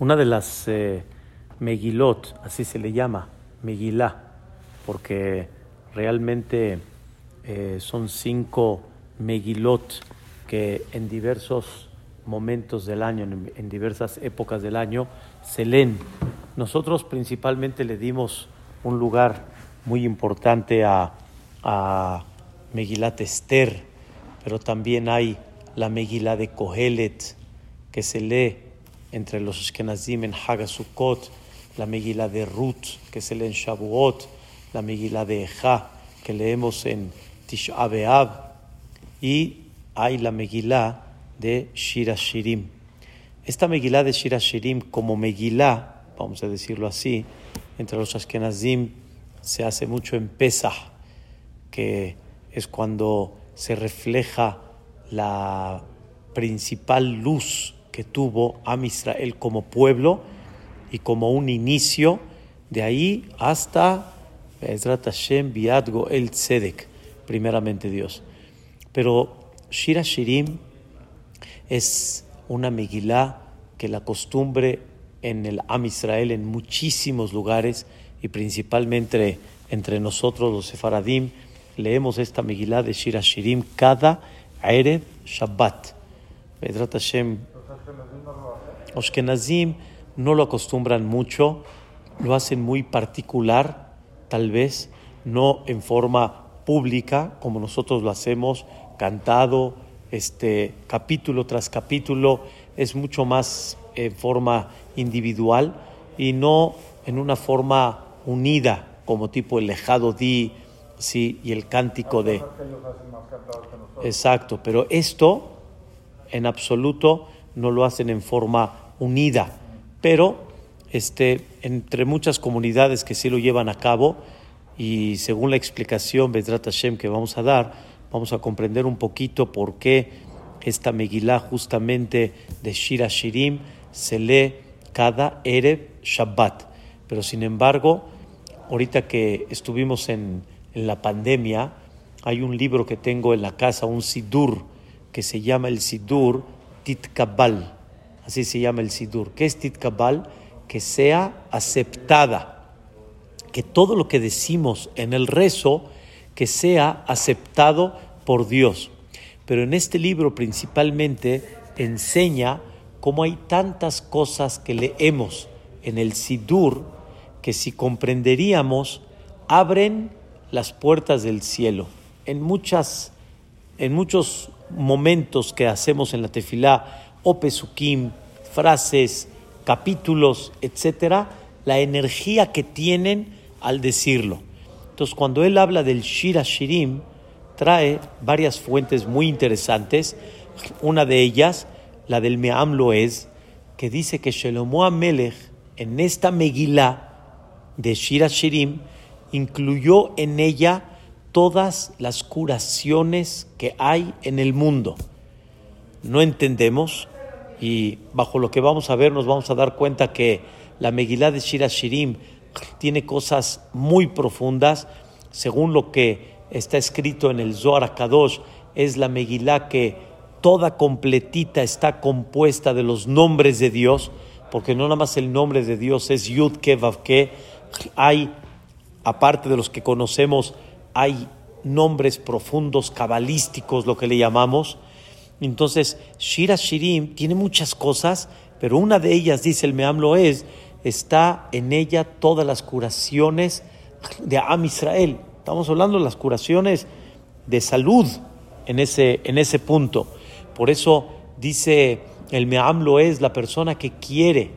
Una de las eh, Megilot, así se le llama, Megilá, porque realmente eh, son cinco Megilot que en diversos momentos del año, en, diversas épocas del año, se leen. Nosotros principalmente le dimos un lugar muy importante a, a Megilat Esther, pero también hay la Megilá de Kohelet, que se lee entre los Ashkenazim en Hagasukot, la Megilá de Ruth, que se lee en Shavuot, la Megilá de Eja, que leemos en Tisha y hay la Megilá de Shira Shirim. Esta Megilá de Shira Shirim, como Megilá, vamos a decirlo así, entre los Ashkenazim se hace mucho en Pesach, que es cuando se refleja la principal luz que tuvo Am Israel como pueblo y como un inicio, de ahí hasta Ezrat Hashem Biadgo El Tzedek, primeramente Dios. Pero Shira Shirim es una Megilá que la costumbre en el Am Israel en muchísimos lugares y principalmente entre nosotros los sefaradim leemos esta Megilá de Shira Shirim cada Erev Shabbat. Ezrat Hashem los Kenazim no lo acostumbran mucho, lo hacen muy particular, tal vez, no en forma pública como nosotros lo hacemos, cantado, este, capítulo tras capítulo, es mucho más en forma individual y no en una forma unida, como tipo el lejado di, sí, y el cántico de... Exacto, pero esto en absoluto no lo hacen en forma unida, pero este, entre muchas comunidades que sí lo llevan a cabo y según la explicación Bedrat Hashem que vamos a dar, vamos a comprender un poquito por qué esta Megilá justamente de Shira Shirim se lee cada Erev Shabbat. Pero sin embargo, ahorita que estuvimos en, en la pandemia, hay un libro que tengo en la casa, un Sidur, que se llama el Sidur Titkabal así se llama el Sidur. ¿Qué es Titkabal? Que sea aceptada, que todo lo que decimos en el rezo, que sea aceptado por Dios. Pero en este libro principalmente enseña cómo hay tantas cosas que leemos en el Sidur que si comprenderíamos abren las puertas del cielo. En muchas en muchos momentos que hacemos en la tefilá o pesukim, frases, capítulos, etcétera, la energía que tienen al decirlo. Entonces, cuando él habla del Shira Shirim, trae varias fuentes muy interesantes. Una de ellas, la del Me'am Loez, que dice que Shelomo Amelech, en esta Megilá de Shira Shirim, incluyó en ella todas las curaciones que hay en el mundo. No entendemos y bajo lo que vamos a ver nos vamos a dar cuenta que la Megilá de Shira Shirim tiene cosas muy profundas, según lo que está escrito en el Zohar Kadosh, es la Megilá que toda completita está compuesta de los nombres de Dios, porque no nada más el nombre de Dios es Yud Ke hay, aparte de los que conocemos, hay nombres profundos, cabalísticos, lo que le llamamos, entonces, Shira Shirim tiene muchas cosas, pero una de ellas, dice el Meamlo, es, está en ella todas las curaciones de Am Israel. Estamos hablando de las curaciones de salud en ese, en ese punto. Por eso dice el Meamlo es la persona que quiere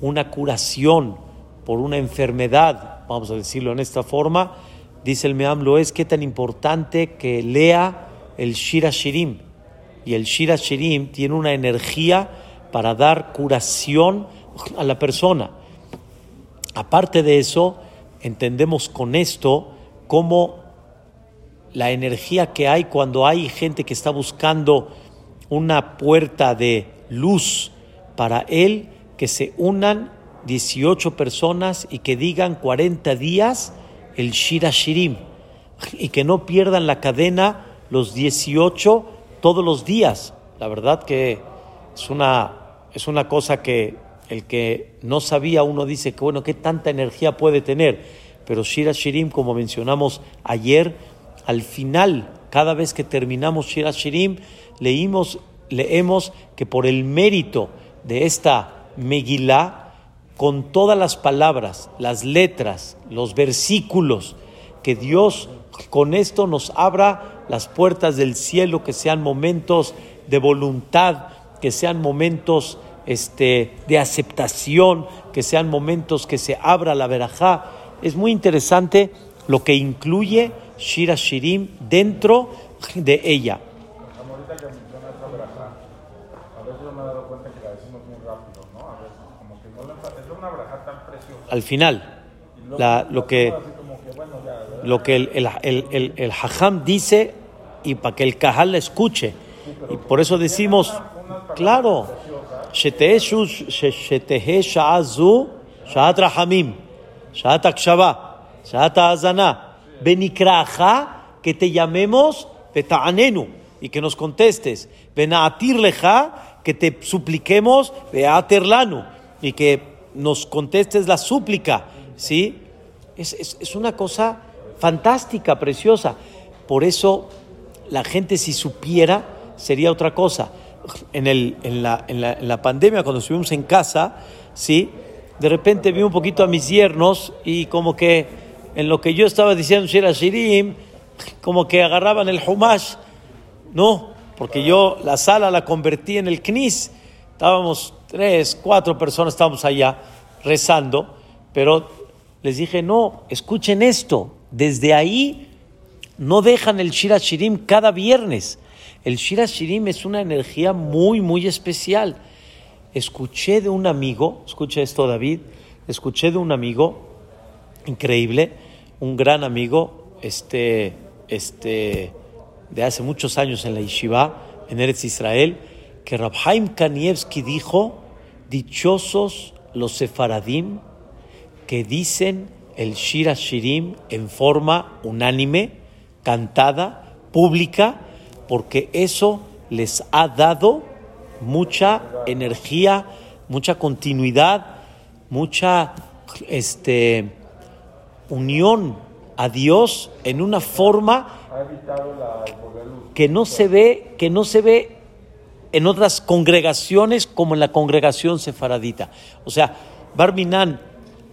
una curación por una enfermedad, vamos a decirlo en esta forma, dice el Meamlo es qué tan importante que lea el Shira Shirim y el Shira Shirim tiene una energía para dar curación a la persona. Aparte de eso, entendemos con esto cómo la energía que hay cuando hay gente que está buscando una puerta de luz para él, que se unan 18 personas y que digan 40 días el Shira Shirim y que no pierdan la cadena los 18 todos los días. La verdad que es una, es una cosa que el que no sabía, uno dice que bueno, qué tanta energía puede tener. Pero Shira Shirim, como mencionamos ayer, al final, cada vez que terminamos Shira Shirim, leímos, leemos que por el mérito de esta Megilá, con todas las palabras, las letras, los versículos, que Dios con esto nos abra las puertas del cielo, que sean momentos de voluntad, que sean momentos este, de aceptación, que sean momentos que se abra la verajá. Es muy interesante lo que incluye Shira Shirim dentro de ella. Al final, la- lo que, Así como que bueno, ya, ¿verdad? lo que el, el, el, el- el hajam dice y para que el cajal la escuche. Y por eso decimos, claro, שתהא שוש- ש- שתהא שעה זו שעת רחמים, שעת הקשבה, שעת האזנה, ונקראך que te llamemos ותעננו, y que nos contestes, ונעתיר לך que te supliquemos veater lanu, y que nos contestes la súplica, ¿sí? Es, es, es una cosa fantástica, preciosa. Por eso la gente si supiera sería otra cosa. En, el, en, la, en, la, en la pandemia, cuando estuvimos en casa, ¿sí? de repente vi un poquito a mis yernos y como que en lo que yo estaba diciendo Shira Shirim, como que agarraban el Humash. No, porque yo la sala la convertí en el Knis. Estábamos tres, cuatro personas, estábamos allá rezando, pero les dije, no, escuchen esto. Desde ahí no dejan el Shira Shirim cada viernes. El Shira Shirim es una energía muy, muy especial. Escuché de un amigo, escucha esto David, escuché de un amigo increíble, un gran amigo, este, este, de hace muchos años en la Yeshiva, en Eretz Israel, que Rabhaim Kanievski dijo, dichosos los sefaradim que dicen el Shira Shirim en forma unánime, cantada, pública, porque eso les ha dado mucha energía, mucha continuidad, mucha este, unión a Dios en una forma que no se ve, que no se ve en otras congregaciones como en la congregación sefaradita. O sea, Barminan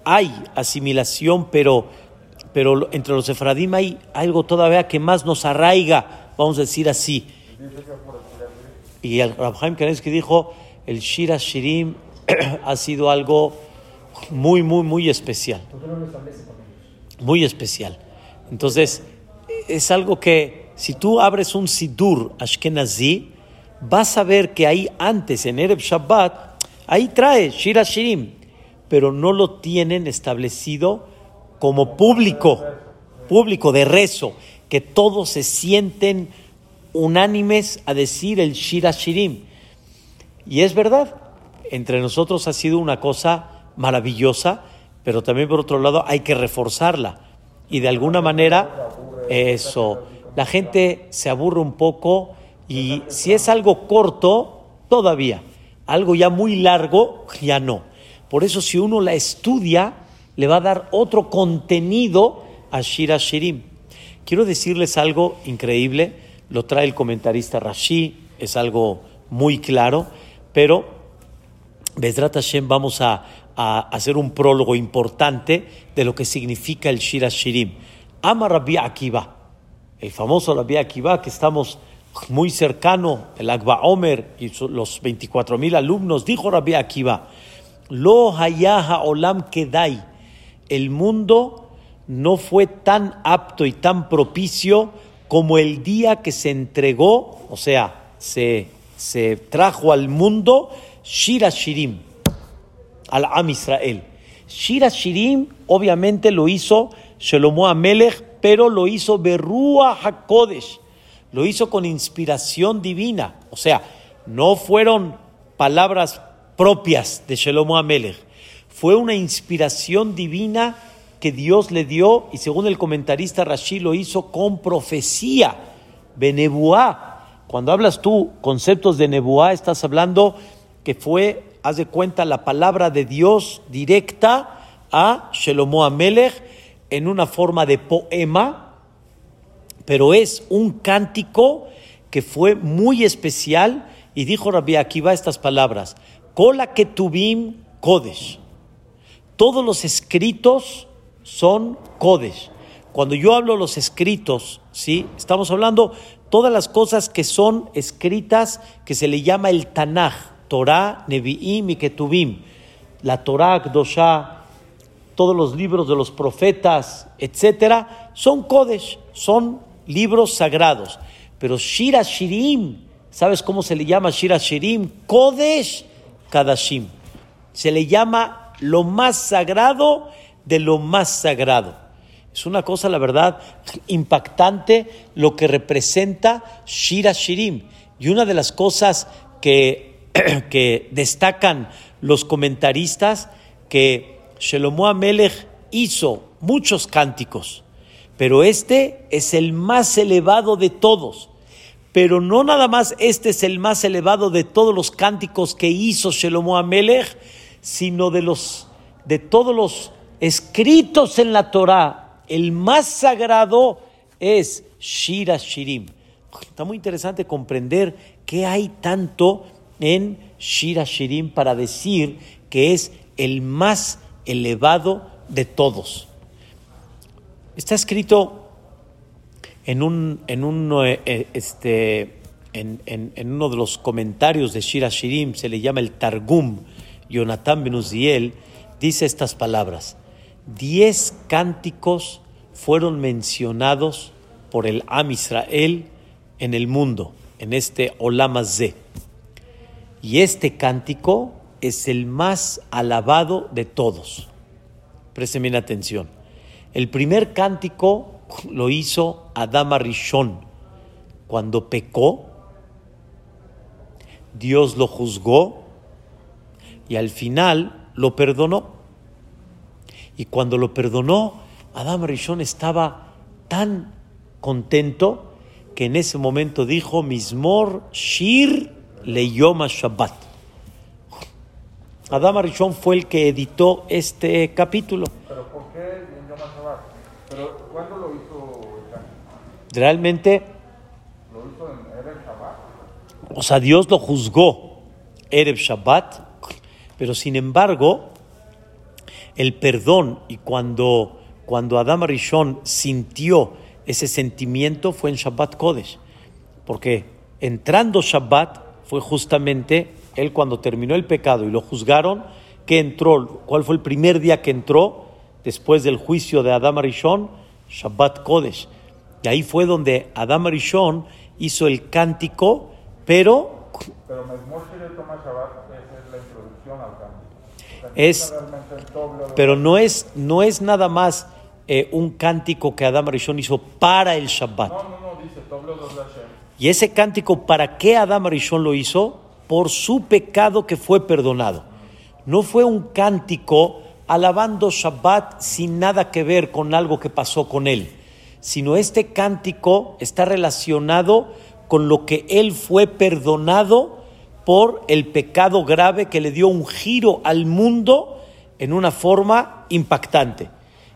hay asimilación, pero, pero entre los sefaradim hay algo todavía que más nos arraiga, vamos a decir así. Y el Rabhaim Kanevsky dijo, el Shira Shirim ha sido algo muy, muy, muy especial. Muy especial. Entonces, es algo que si tú abres un Sidur Ashkenazi, vas a ver que ahí antes, en Erev Shabbat, ahí trae Shira Shirim, pero no lo tienen establecido como público, público de rezo, que todos se sienten unánimes a decir el Shira Shirim. Y es verdad, entre nosotros ha sido una cosa maravillosa, pero también por otro lado hay que reforzarla. Y de alguna manera, eso, la gente se aburre un poco y si es algo corto, todavía. Algo ya muy largo, ya no. Por eso si uno la estudia, le va a dar otro contenido a Shira Shirim. Quiero decirles algo increíble, lo trae el comentarista Rashi, es algo muy claro, pero Bezrat Hashem vamos a, hacer un prólogo importante de lo que significa el Shira Shirim. Ama Rabbi Akiva, el famoso Rabbi Akiva que estamos muy cercano, el Agba Omer y los 24 mil alumnos, dijo Rabbi Akiva, Lo hayaha olam kedai, el mundo no fue tan apto y tan propicio como el día que se entregó, o sea, se, se trajo al mundo Shira Shirim, al Am Israel. Shira Shirim obviamente lo hizo Shelomo Amelech, pero lo hizo Berrua HaKodesh, lo hizo con inspiración divina, o sea, no fueron palabras propias de Shelomo Amelech, fue una inspiración divina que Dios le dio y según el comentarista Rashi lo hizo con profecía, Benebuá. Cuando hablas tú conceptos de Nebuá, estás hablando que fue haz de cuenta la palabra de Dios directa a Shelomo Amelech en una forma de poema, pero es un cántico que fue muy especial y dijo Rabbi Akiva estas palabras, Kola Ketubim Kodesh. Todos los escritos son Kodesh. Cuando yo hablo los escritos, ¿sí? Estamos hablando todas las cosas que son escritas que se le llama el Tanaj, Torah, Nevi'im y Ketubim. La Torah, Kdoshah, todos los libros de los profetas, etcétera, son Kodesh, son libros sagrados. Pero Shira Shirim, ¿sabes cómo se le llama Shira Shirim? Kodesh Kadashim. Se le llama lo más sagrado de lo más sagrado. Es una cosa, la verdad, impactante lo que representa Shira Shirim. Y una de las cosas que, que destacan los comentaristas, que Shelomo Amelech hizo muchos cánticos, pero este es el más elevado de todos. Pero no nada más este es el más elevado de todos los cánticos que hizo Shelomo Amelech, sino de, los, de todos los escritos en la Torah. El más sagrado es Shira Shirim. Está muy interesante comprender qué hay tanto en Shira Shirim para decir que es el más elevado de todos. Está escrito en, un, en, eh, eh, este, en, en, uno de los comentarios de Shira Shirim, se le llama el Targum, Jonathan Benuziel, dice estas palabras. Diez cánticos fueron mencionados por el Am Israel en el mundo, en este Olam Z. Y este cántico es el más alabado de todos. Presten bien atención. El primer cántico lo hizo Adama Rishon. Cuando pecó, Dios lo juzgó y al final lo perdonó. Y cuando lo perdonó, Adama Rishon estaba tan contento que en ese momento dijo, Mismor Shir Leyoma Shabbat. Adama Rishon fue el que editó este capítulo. Realmente, o sea, Dios lo juzgó Erev Shabbat, pero sin embargo, el perdón y cuando, cuando Adam Rishon sintió ese sentimiento fue en Shabbat Kodesh, porque entrando Shabbat fue justamente él cuando terminó el pecado y lo juzgaron, que entró, ¿cuál fue el primer día que entró después del juicio de Adam Rishon? Shabbat Kodesh. Y ahí fue donde Adam Rishon hizo el cántico, pero... Pero Shabbat es la introducción al cántico. Es, pero no es, no es nada más eh, un cántico que Adam Rishon hizo para el Shabbat. No, no, no, dice Y ese cántico, ¿para qué Adam Rishon lo hizo? Por su pecado que fue perdonado. No fue un cántico alabando Shabbat sin nada que ver con algo que pasó con él sino este cántico está relacionado con lo que él fue perdonado por el pecado grave que le dio un giro al mundo en una forma impactante.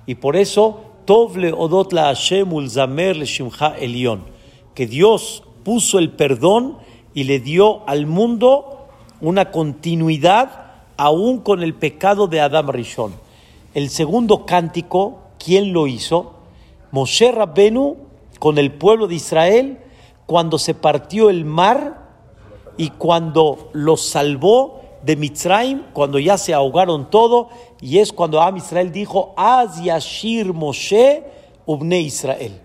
Y por eso, Tovle Odot la Hashem Ulzamer le Shimcha Elion, que Dios puso el perdón y le dio al mundo una continuidad aún con el pecado de Adam Rishon. El segundo cántico, ¿quién lo hizo? Moshe Rabbenu con el pueblo de Israel cuando se partió el mar y cuando los salvó de Mitzrayim, cuando ya se ahogaron todo, y es cuando Am Israel dijo, Az Yashir Moshe Ubne Israel.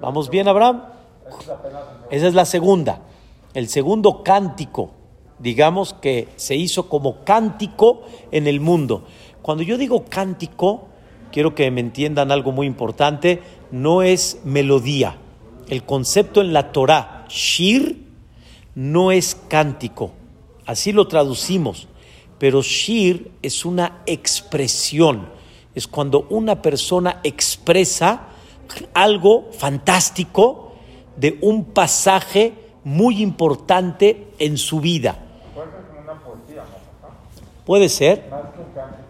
¿Vamos bien, Abraham? Esa es la segunda. El segundo cántico, digamos que se hizo como cántico en el mundo. Cuando yo digo cántico, quiero que me entiendan algo muy importante, no es melodía. El concepto en la Torah, shir, no es cántico. Así lo traducimos. Pero shir es una expresión. Es cuando una persona expresa algo fantástico de un pasaje muy importante en su vida. Puede ser,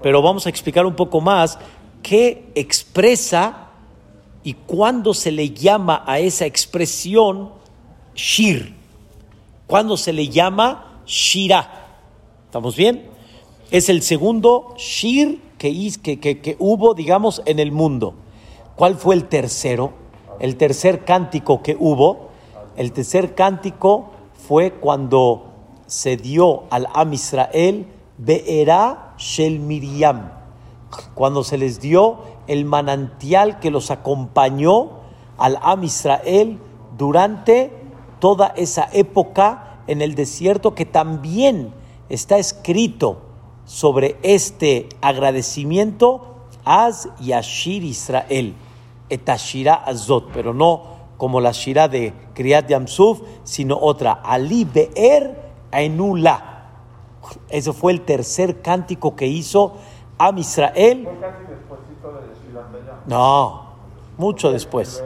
pero vamos a explicar un poco más qué expresa y cuándo se le llama a esa expresión shir, cuándo se le llama shira. ¿Estamos bien? Es el segundo shir que, que, que hubo, digamos, en el mundo. ¿Cuál fue el tercero? El tercer cántico que hubo, el tercer cántico fue cuando se dio al Am Israel Be'era Shel Miriam, cuando se les dio el manantial que los acompañó al Am Israel durante toda esa época en el desierto, que también está escrito sobre este agradecimiento, Az Yashir Israel, Etashira Azot, pero no como la Shira de Kriyat Yamsuf, sino otra, Ali Be'er Enula. Ese fue el tercer cántico que hizo Am Israel. No, mucho después.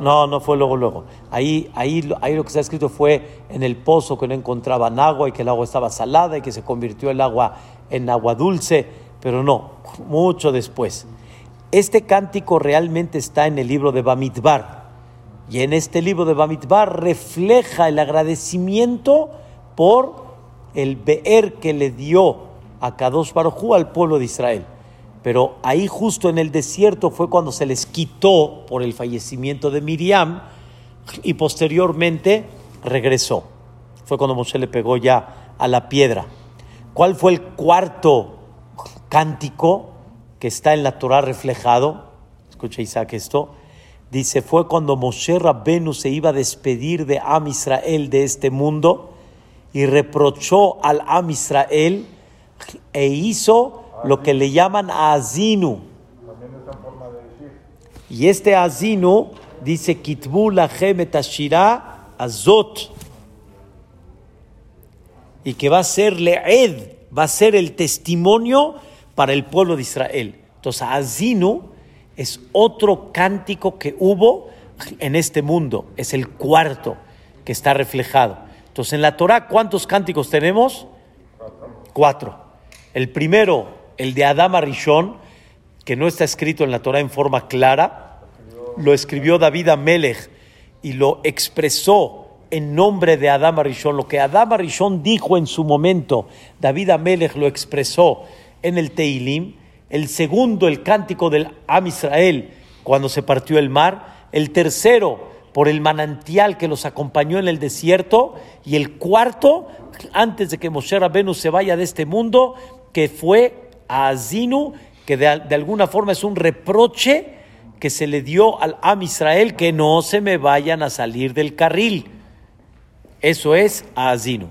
No, no fue luego, luego. Ahí, ahí, ahí lo que está escrito fue en el pozo que no encontraban agua y que el agua estaba salada y que se convirtió el agua en agua dulce, pero no, mucho después. Este cántico realmente está en el libro de Bamidbar. Y en este libro de Bamidbar refleja el agradecimiento por el Beer que le dio a Kadosh Baruj al pueblo de Israel. Pero ahí justo en el desierto fue cuando se les quitó por el fallecimiento de Miriam y posteriormente regresó. Fue cuando Moshe le pegó ya a la piedra. ¿Cuál fue el cuarto cántico que está en la Torah reflejado? Escucha Isaac esto. Dice, fue cuando Moshe Rabbenu se iba a despedir de Am Israel de este mundo y reprochó al Am Israel e hizo lo que le llaman azinu. Y este azinu dice kitbu azot. Y que va a ser leed, va a ser el testimonio para el pueblo de Israel. Entonces, azinu es otro cántico que hubo en este mundo, es el cuarto que está reflejado. Entonces, en la Torah, ¿cuántos cánticos tenemos? Cuatro. El primero, el de Adama Rishon, que no está escrito en la Torah en forma clara, lo escribió David Amelech y lo expresó en nombre de Adama Rishon. Lo que Adama Rishon dijo en su momento, David Amelech lo expresó en el Teilim. El segundo, el cántico del Am Israel, cuando se partió el mar. El tercero, por el manantial que los acompañó en el desierto. Y el cuarto, antes de que Moshe Rabenu se vaya de este mundo, que fue a Azinu, que de, alguna forma es un reproche que se le dio al Am Israel que no se me vayan a salir del carril. Eso es a Azinu.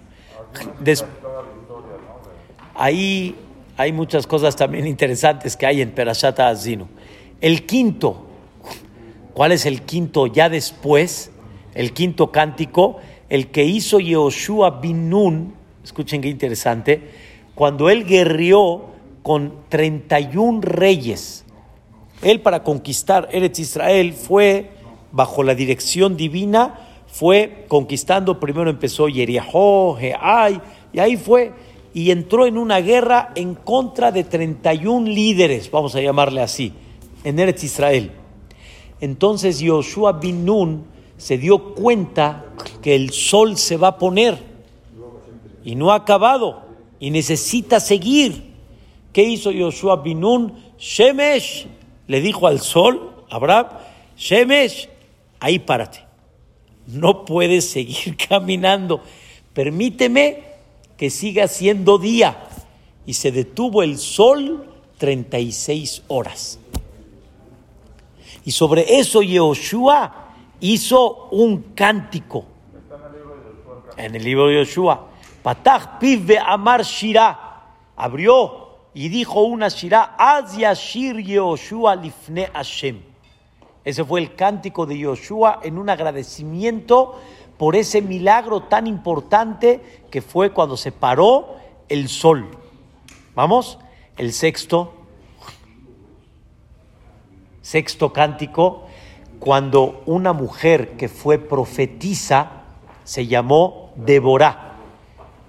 ahí hay muchas cosas también interesantes que hay en Perashat Azinu. El quinto, ¿Cuál es el quinto ya después? El quinto cántico, el que hizo Yehoshua bin Nun, escuchen qué interesante, cuando él guerrió con 31 reyes. Él para conquistar Eretz Israel fue bajo la dirección divina, fue conquistando, primero empezó Yeriahó, Jeai, y ahí fue, y entró en una guerra en contra de 31 líderes, vamos a llamarle así, en Eretz Israel. Entonces Yoshua bin Nun se dio cuenta que el sol se va a poner y no ha acabado y necesita seguir. ¿Qué hizo Yoshua bin Nun? Shemesh le dijo al sol, Abraham, Shemesh, ahí párate. No puedes seguir caminando. Permíteme que siga siendo día. Y se detuvo el sol 36 horas. Y sobre eso Yehoshua hizo un cántico. En el libro de Yoshua. Patach pive amar shira. Abrió y dijo una shira. Az yashir Yehoshua lifne Hashem. Ese fue el cántico de Yoshua en un agradecimiento por ese milagro tan importante que fue cuando se paró el sol. Vamos, el sexto sexto cántico, cuando una mujer que fue profetisa se llamó Deborah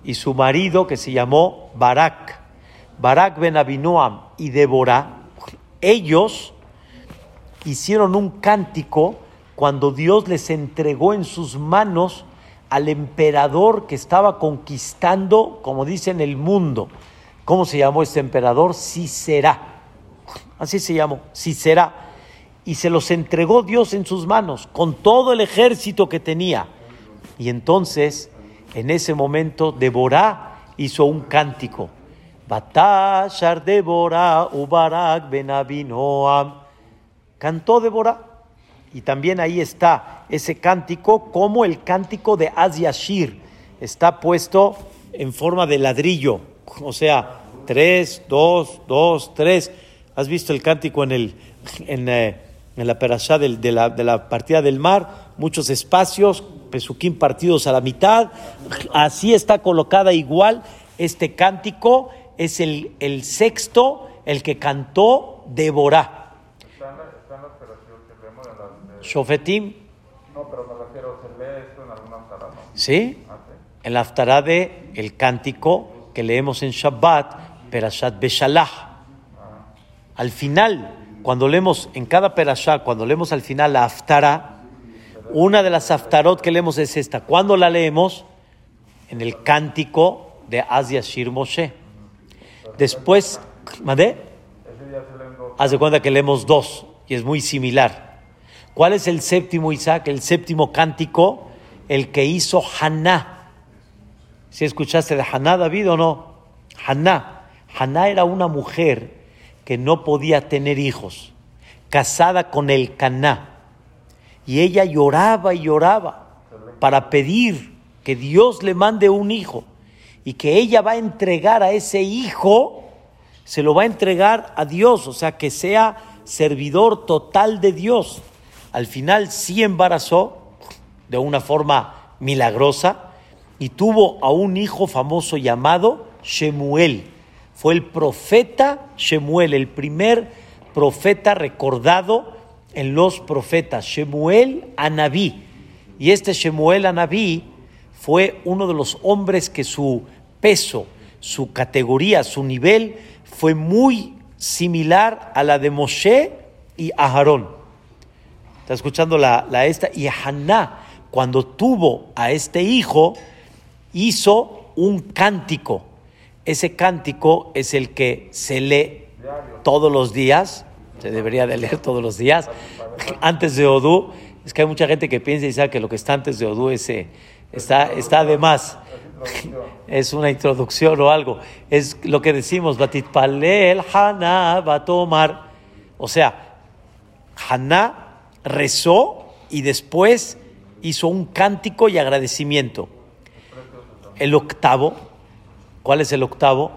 y su marido que se llamó Barak. Barak ben Abinoam y Débora, ellos hicieron un cántico cuando Dios les entregó en sus manos al emperador que estaba conquistando, como dicen, el mundo. ¿Cómo se llamó este emperador? Sisera. Así se llamó, Sisera. Y se los entregó Dios en sus manos, con todo el ejército que tenía. Y entonces, en ese momento, Deborah hizo un cántico. Batashar Deborah Ubarak Ben Abinoam. Cantó Deborah. Y también ahí está ese cántico como el cántico de Azyashir. Está puesto en forma de ladrillo. O sea, tres, dos, dos, tres. ¿Has visto el cántico en, el, eh, en la perashá de, de, la, de la partida del mar? Muchos espacios, pesuquín partidos a la mitad. Así está colocada igual este cántico. Es el, el sexto, el que cantó Deborah. Están están las que vemos en las... de- Shofetim, No, pero me refiero, se lee esto en alguna sala, ¿no? ¿sí? Ah, sí. En la haftará de el cántico que leemos en Shabbat, Perashat Beshalach. Al final, cuando leemos en cada perashá, cuando leemos al final la haftará, una de las haftarot que leemos es esta. ¿Cuándo la leemos? En el cántico de Asia Shir Moshe. Después, ¿mandé? Haz de cuenta que leemos dos y es muy similar. ¿Cuál es el séptimo, Isaac? El séptimo cántico, el que hizo Haná. ¿Si escuchaste de Haná, David, o no? Haná. Haná era una mujer que no podía tener hijos, casada con el Caná. Y ella lloraba y lloraba para pedir que Dios le mande un hijo y que ella va a entregar a ese hijo, se lo va a entregar a Dios, o sea, que sea servidor total de Dios. Al final sí embarazó de una forma milagrosa y tuvo a un hijo famoso llamado Shemuel. Fue el profeta Shemuel, el primer profeta recordado en los profetas, Shemuel Anabí. Y este Shemuel Anabí fue uno de los hombres que su peso, su categoría, su nivel fue muy similar a la de Moshe y Aharón. Está escuchando la, la esta. Y Haná, cuando tuvo a este hijo, hizo un cántico. Ese cántico es el que se lee todos los días. Se debería de leer todos los días. Antes de Odú. Es que hay mucha gente que piensa y sabe que lo que está antes de Odú es, está, está. Es una introducción o algo. Es lo que decimos, Batitpalel Haná va a tomar. O sea, Haná rezó y después hizo un cántico y agradecimiento. El octavo, ¿cuál es el octavo?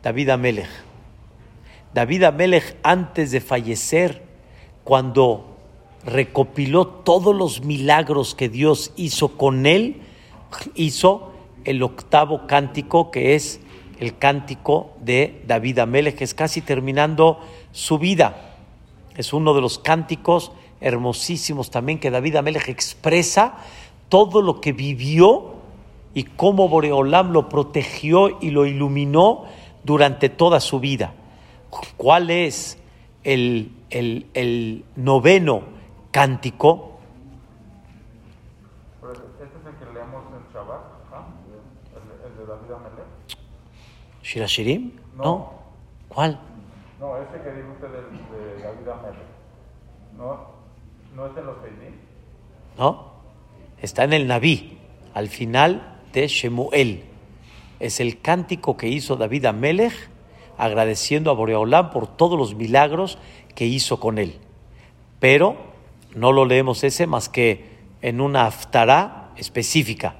David Amelech. David Amelech, antes de fallecer, cuando recopiló todos los milagros que Dios hizo con él, hizo el octavo cántico, que es el cántico de David Amelech, es casi terminando su vida. Es uno de los cánticos hermosísimos también que David Amelech expresa todo lo que vivió y cómo Boreolam lo protegió y lo iluminó durante toda su vida. ¿Cuál es el, el- el noveno cántico? Este de. ¿Shirashirim? No. ¿No? ¿Cuál? No, ese que dijo usted del- de, David Amelech. No, no es en los Seidim. ¿No? Está en el Naví, al final Shemuel. Es el cántico que hizo David Amelech agradeciendo a Boreolam por todos los milagros que hizo con él. Pero no lo leemos ese más que en una aftará específica,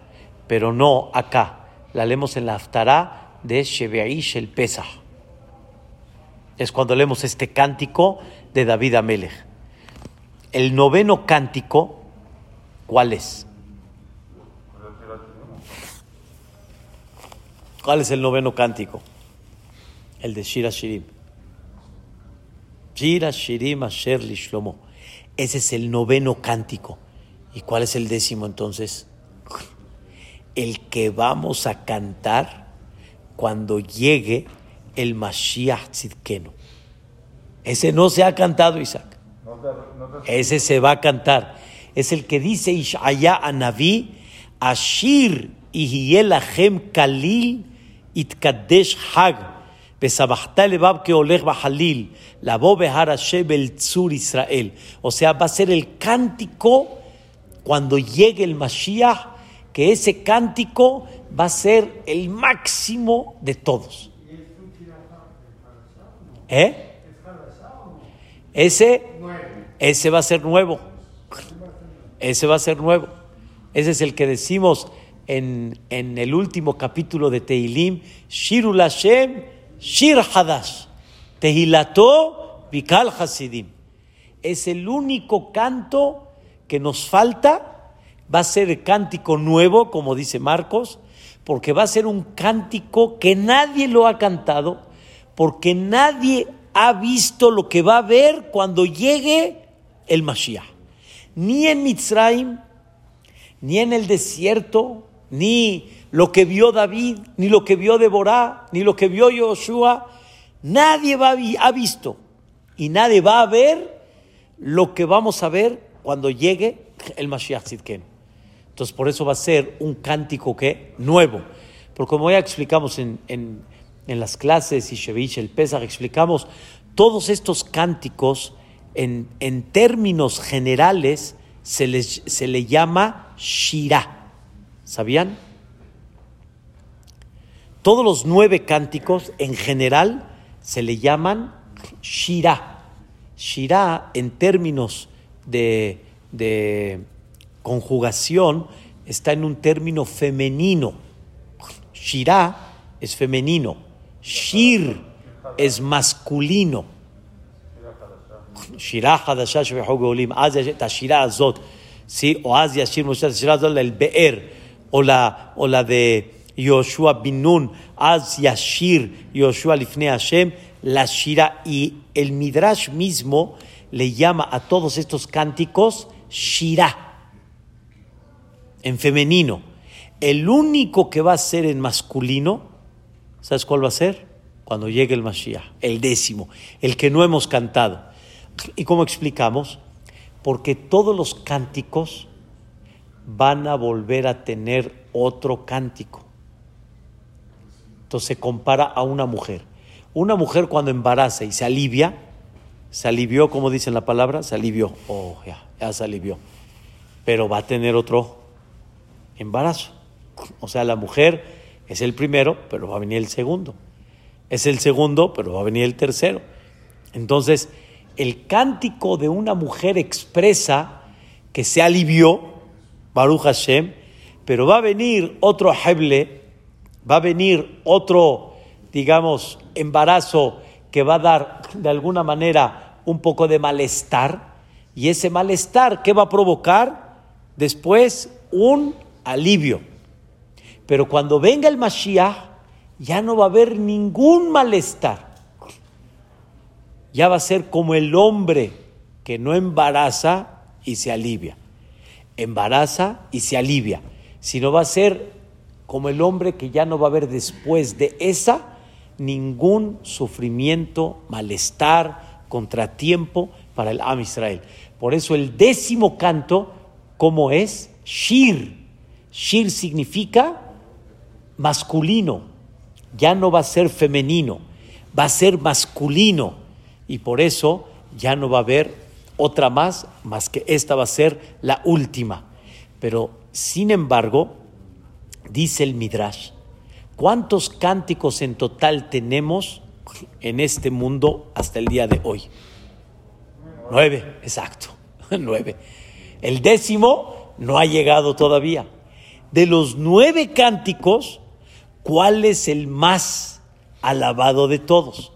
pero no acá. La leemos en la aftará de Shebeaish el Pesach. Es cuando leemos este cántico de David Amelech. El noveno cántico, ¿cuál es? ¿Cuál es el noveno cántico? El de Shira Shirim. Shira Shirim Asher Lishlomo. Ese es el noveno cántico. ¿Y cuál es el décimo entonces? El que vamos a cantar cuando llegue el Mashiach Tzidkenu. Ese no se ha cantado, Isaac. No te, no te- Ese se va a cantar. Es el que dice Ishaya a Naví, Ashir Lachem Kalil Itkadesh Hag, Tzur Israel. O sea, va a ser el cántico cuando llegue el Mashiach, que ese cántico va a ser el máximo de todos. ¿Eh? Ese, ese va a ser nuevo. Ese va a ser nuevo. Ese es el que decimos en, en el último capítulo de Tehilim, Shirul Hashem, Shir Hadash, Tehilato, Bikal Hasidim. Es el único canto que nos falta. Va a ser cántico nuevo, como dice Marcos, porque va a ser un cántico que nadie lo ha cantado, porque nadie ha visto lo que va a ver cuando llegue el Mashiach. Ni en Mitzrayim, ni en el desierto, ni lo que vio David, ni lo que vio Deborah, ni lo que vio Joshua. Nadie ha visto y nadie va a ver lo que vamos a ver cuando llegue el Mashiach Tzidkenu. Entonces, por eso va a ser un cántico que nuevo. Porque como ya explicamos en, en- las clases y Shevich, el Pesach, explicamos todos estos cánticos en, en términos generales se, les, se llama Shirah. ¿Sabían? Todos los nueve cánticos en general se le llaman Shirah. Shirah, en términos de, de conjugación, está en un término femenino. Shirah es femenino. Shir es masculino. Shirah Hadashash Olim, Azia Azot, sí, o Azia Shir Mushar Shirah el Be'er o la, o la de Yoshua Binun, Az Yashir, Yoshua Lifne Hashem, la Shira. Y el Midrash mismo le llama a todos estos cánticos Shira, en femenino. El único que va a ser en masculino, ¿sabes cuál va a ser? Cuando llegue el Mashiach, el décimo, el que no hemos cantado. ¿Y cómo explicamos? Porque todos los cánticos van a volver a tener otro cántico. Entonces se compara a una mujer. Una mujer cuando embaraza y se alivia, se alivió, como dice en la palabra, se alivió. Oh, ya, ya se alivió. Pero va a tener otro embarazo. O sea, la mujer es el primero, pero va a venir el segundo. Es el segundo, pero va a venir el tercero. Entonces, el cántico de una mujer expresa que se alivió, Baruch Hashem, pero va a venir otro heble, va a venir otro, digamos, embarazo que va a dar de alguna manera un poco de malestar, y ese malestar, ¿qué va a provocar? Después un alivio. Pero cuando venga el Mashiach, ya no va a haber ningún malestar ya va a ser como el hombre que no embaraza y se alivia. Embaraza y se alivia. Sino va a ser como el hombre que ya no va a haber después de esa ningún sufrimiento, malestar, contratiempo para el Am Israel. Por eso el décimo canto, ¿cómo es? Shir. Shir significa masculino. Ya no va a ser femenino, va a ser masculino y por eso ya no va a haber otra más, más que esta va a ser la última. Pero, sin embargo, dice el Midrash, ¿cuántos cánticos en total tenemos en este mundo hasta el día de hoy? Nueve, exacto, nueve. El décimo no ha llegado todavía. De los nueve cánticos, ¿cuál es el más alabado de todos?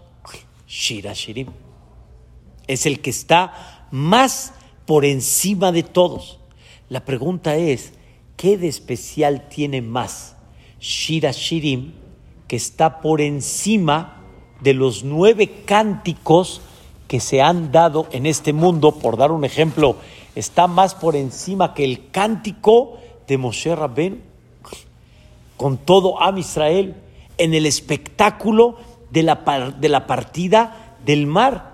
Shira Shirim. Es el que está más por encima de todos. La pregunta es, ¿qué de especial tiene más Shira Shirim que está por encima de los nueve cánticos que se han dado en este mundo? Por dar un ejemplo, está más por encima que el cántico de Moshe Rabben con todo Am Israel en el espectáculo de la, de la partida del mar.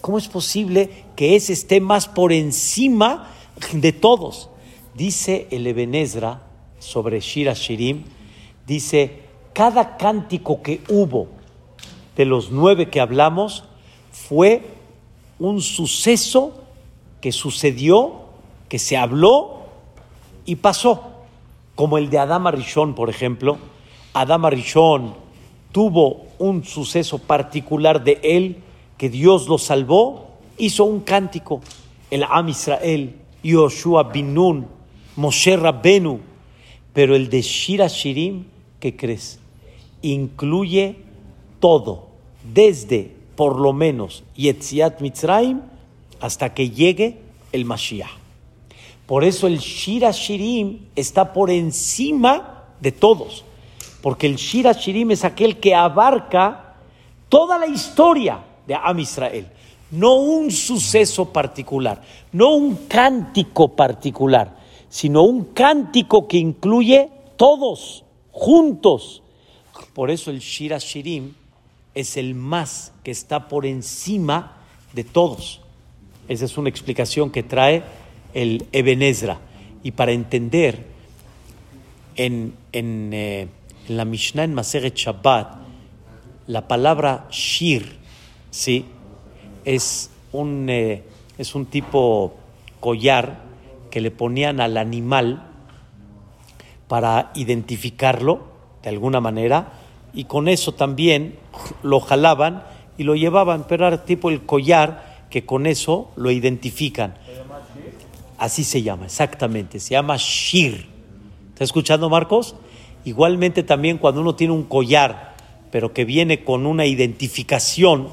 ¿Cómo es posible que ese esté más por encima de todos? Dice el Ebenezra sobre Shira Shirim, dice, cada cántico que hubo de los nueve que hablamos fue un suceso que sucedió, que se habló y pasó. Como el de Adama Rishon, por ejemplo. Adama Rishon tuvo un suceso particular de él, que Dios lo salvó, hizo un cántico. El Am Israel, Yoshua bin Nun, Moshe Rabbenu. Pero el de Shira Shirim, ¿qué crees? Incluye todo, desde por lo menos Yetziat Mitzrayim hasta que llegue el Mashiach. Por eso el Shira Shirim está por encima de todos, porque el Shira Shirim es aquel que abarca toda la historia de Am Israel, no un suceso particular, no un cántico particular, sino un cántico que incluye todos juntos. Por eso el Shira Shirim es el más que está por encima de todos. Esa es una explicación que trae el Ebenezra. Y para entender, en, eh, en, la Mishnah en Maseret Shabbat, la palabra Shir, ¿sí? Es un, eh, es un tipo collar que le ponían al animal para identificarlo de alguna manera y con eso también lo jalaban y lo llevaban, pero era tipo el collar que con eso lo identifican. Así se llama, exactamente, se llama Shir. ¿Está escuchando Marcos? Igualmente también cuando uno tiene un collar, pero que viene con una identificación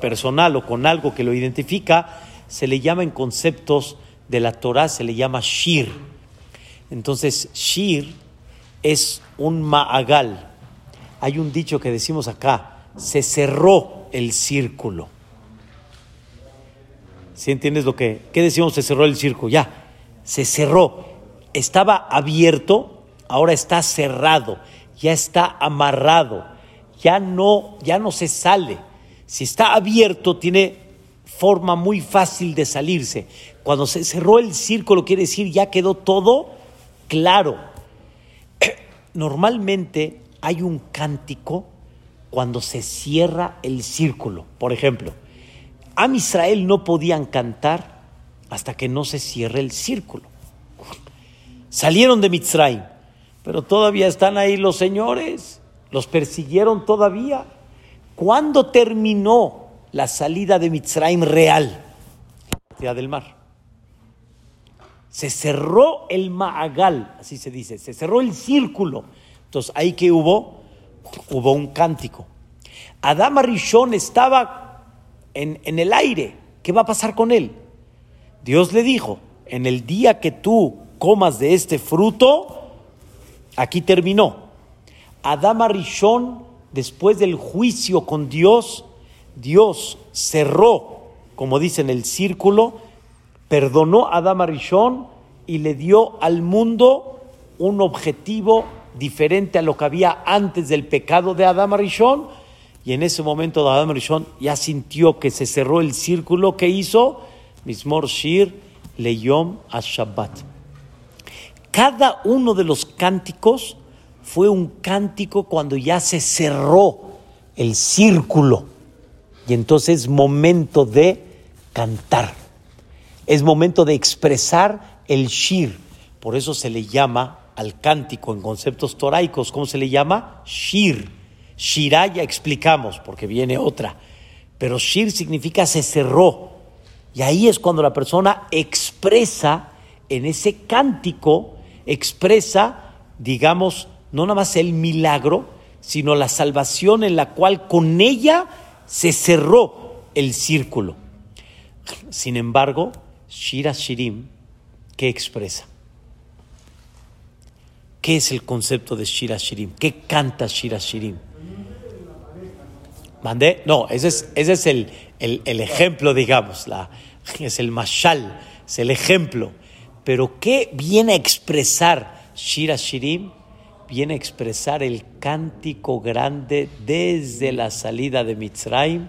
personal o con algo que lo identifica, se le llama en conceptos de la Torah, se le llama Shir. Entonces, Shir es un ma'agal. Hay un dicho que decimos acá, se cerró el círculo. ¿Sí entiendes lo que? ¿Qué decimos? Se cerró el círculo. Ya, se cerró. Estaba abierto, ahora está cerrado, ya está amarrado, ya no, ya no se sale. Si está abierto, tiene forma muy fácil de salirse. Cuando se cerró el círculo, quiere decir ya quedó todo claro. Normalmente hay un cántico cuando se cierra el círculo. Por ejemplo, Am Israel no podían cantar hasta que no se cierre el círculo. Salieron de Mitzrayim, pero todavía están ahí los señores, los persiguieron todavía. ¿Cuándo terminó la salida de Mitzrayim real? La del mar. Se cerró el Maagal, así se dice, se cerró el círculo. Entonces, ahí que hubo, hubo un cántico. Adama Rishon estaba en, en el aire. ¿Qué va a pasar con él? Dios le dijo, en el día que tú comas de este fruto, aquí terminó. Adama Rishon, después del juicio con Dios, Dios cerró, como dice en el círculo, perdonó a Adama Rishon y le dio al mundo un objetivo diferente a lo que había antes del pecado de Adama Rishon. Y en ese momento Adama Rishon ya sintió que se cerró el círculo que hizo Mismor Shir Leyom Shabbat. Cada uno de los cánticos fue un cántico cuando ya se cerró el círculo. Y entonces es momento de cantar. Es momento de expresar el shir. Por eso se le llama al cántico en conceptos toraicos, ¿cómo se le llama? Shir. Shirá ya explicamos, porque viene otra. Pero shir significa se cerró. Y ahí es cuando la persona expresa en ese cántico, expresa, digamos, no nada más el milagro, sino la salvación en la cual con ella se cerró el círculo. Sin embargo, Shira Shirim, ¿qué expresa? ¿Qué es el concepto de Shira Shirim? ¿Qué canta Shira Shirim? ¿Mandé? No, ese es, ese es el, el, ejemplo, digamos, la, es el mashal, es el ejemplo. Pero ¿qué viene a expresar Shira Shirim? Viene a expresar el cántico grande desde la salida de Mitzrayim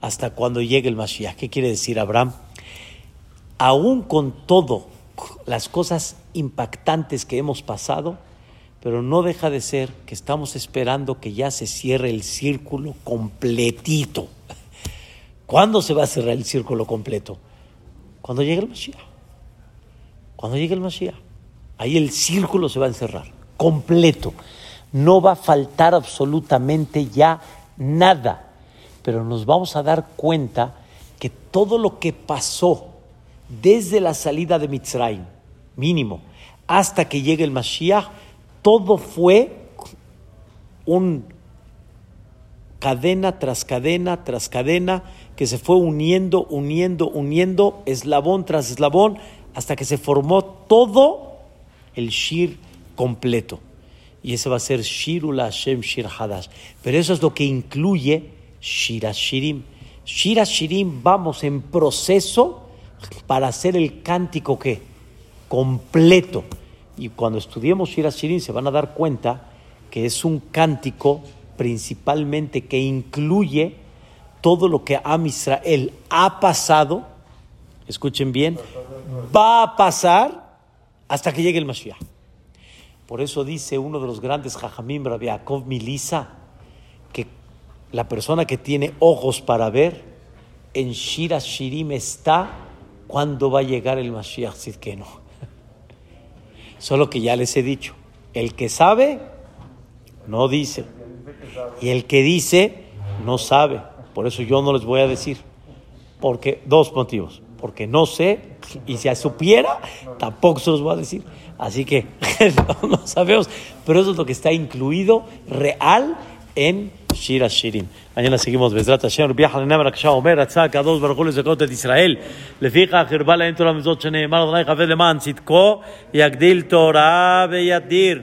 hasta cuando llegue el Mashiach. ¿Qué quiere decir Abraham? Aún con todo las cosas impactantes que hemos pasado, pero no deja de ser que estamos esperando que ya se cierre el círculo completito. ¿Cuándo se va a cerrar el círculo completo? Cuando llegue el Mashiach. Cuando llegue el Mashiach. Ahí el círculo se va a encerrar, completo. No va a faltar absolutamente ya nada. Pero nos vamos a dar cuenta que todo lo que pasó desde la salida de Mitzrayim, mínimo, hasta que llegue el Mashiach, todo fue un cadena tras cadena tras cadena que se fue uniendo, uniendo, uniendo, eslabón tras eslabón, hasta que se formó todo el Shir completo. Y ese va a ser Shirula Hashem Shir Hadash. Pero eso es lo que incluye Shira Shirim. Shira Shirim, vamos en proceso para hacer el cántico que completo. Y cuando estudiemos Shira Shirim se van a dar cuenta que es un cántico principalmente que incluye todo lo que Am Israel ha pasado, escuchen bien, va a pasar hasta que llegue el Mashiach. Por eso dice uno de los grandes Jajamim, Rabbi Yaakov Milisa, que la persona que tiene ojos para ver, en Shira Shirim está cuando va a llegar el Mashiach, si que no. Solo que ya les he dicho, el que sabe, no dice. Y el que dice, no sabe. Por eso yo no les voy a decir. Porque, dos motivos Porque no sé, y si supiera, tampoco se los voy a decir. Así que no, sabemos. Pero eso es lo que está incluido real en Shira Shirin. mañana seguimos בעזרת השם רבי יחנניה מרקשה אומר רצה הקדוש ברוך הוא לזכות את ישראל לפיכך הרבה להם תורה מזאת שנאמר אדוני חבר למען צדקו יגדיל תורה וידיר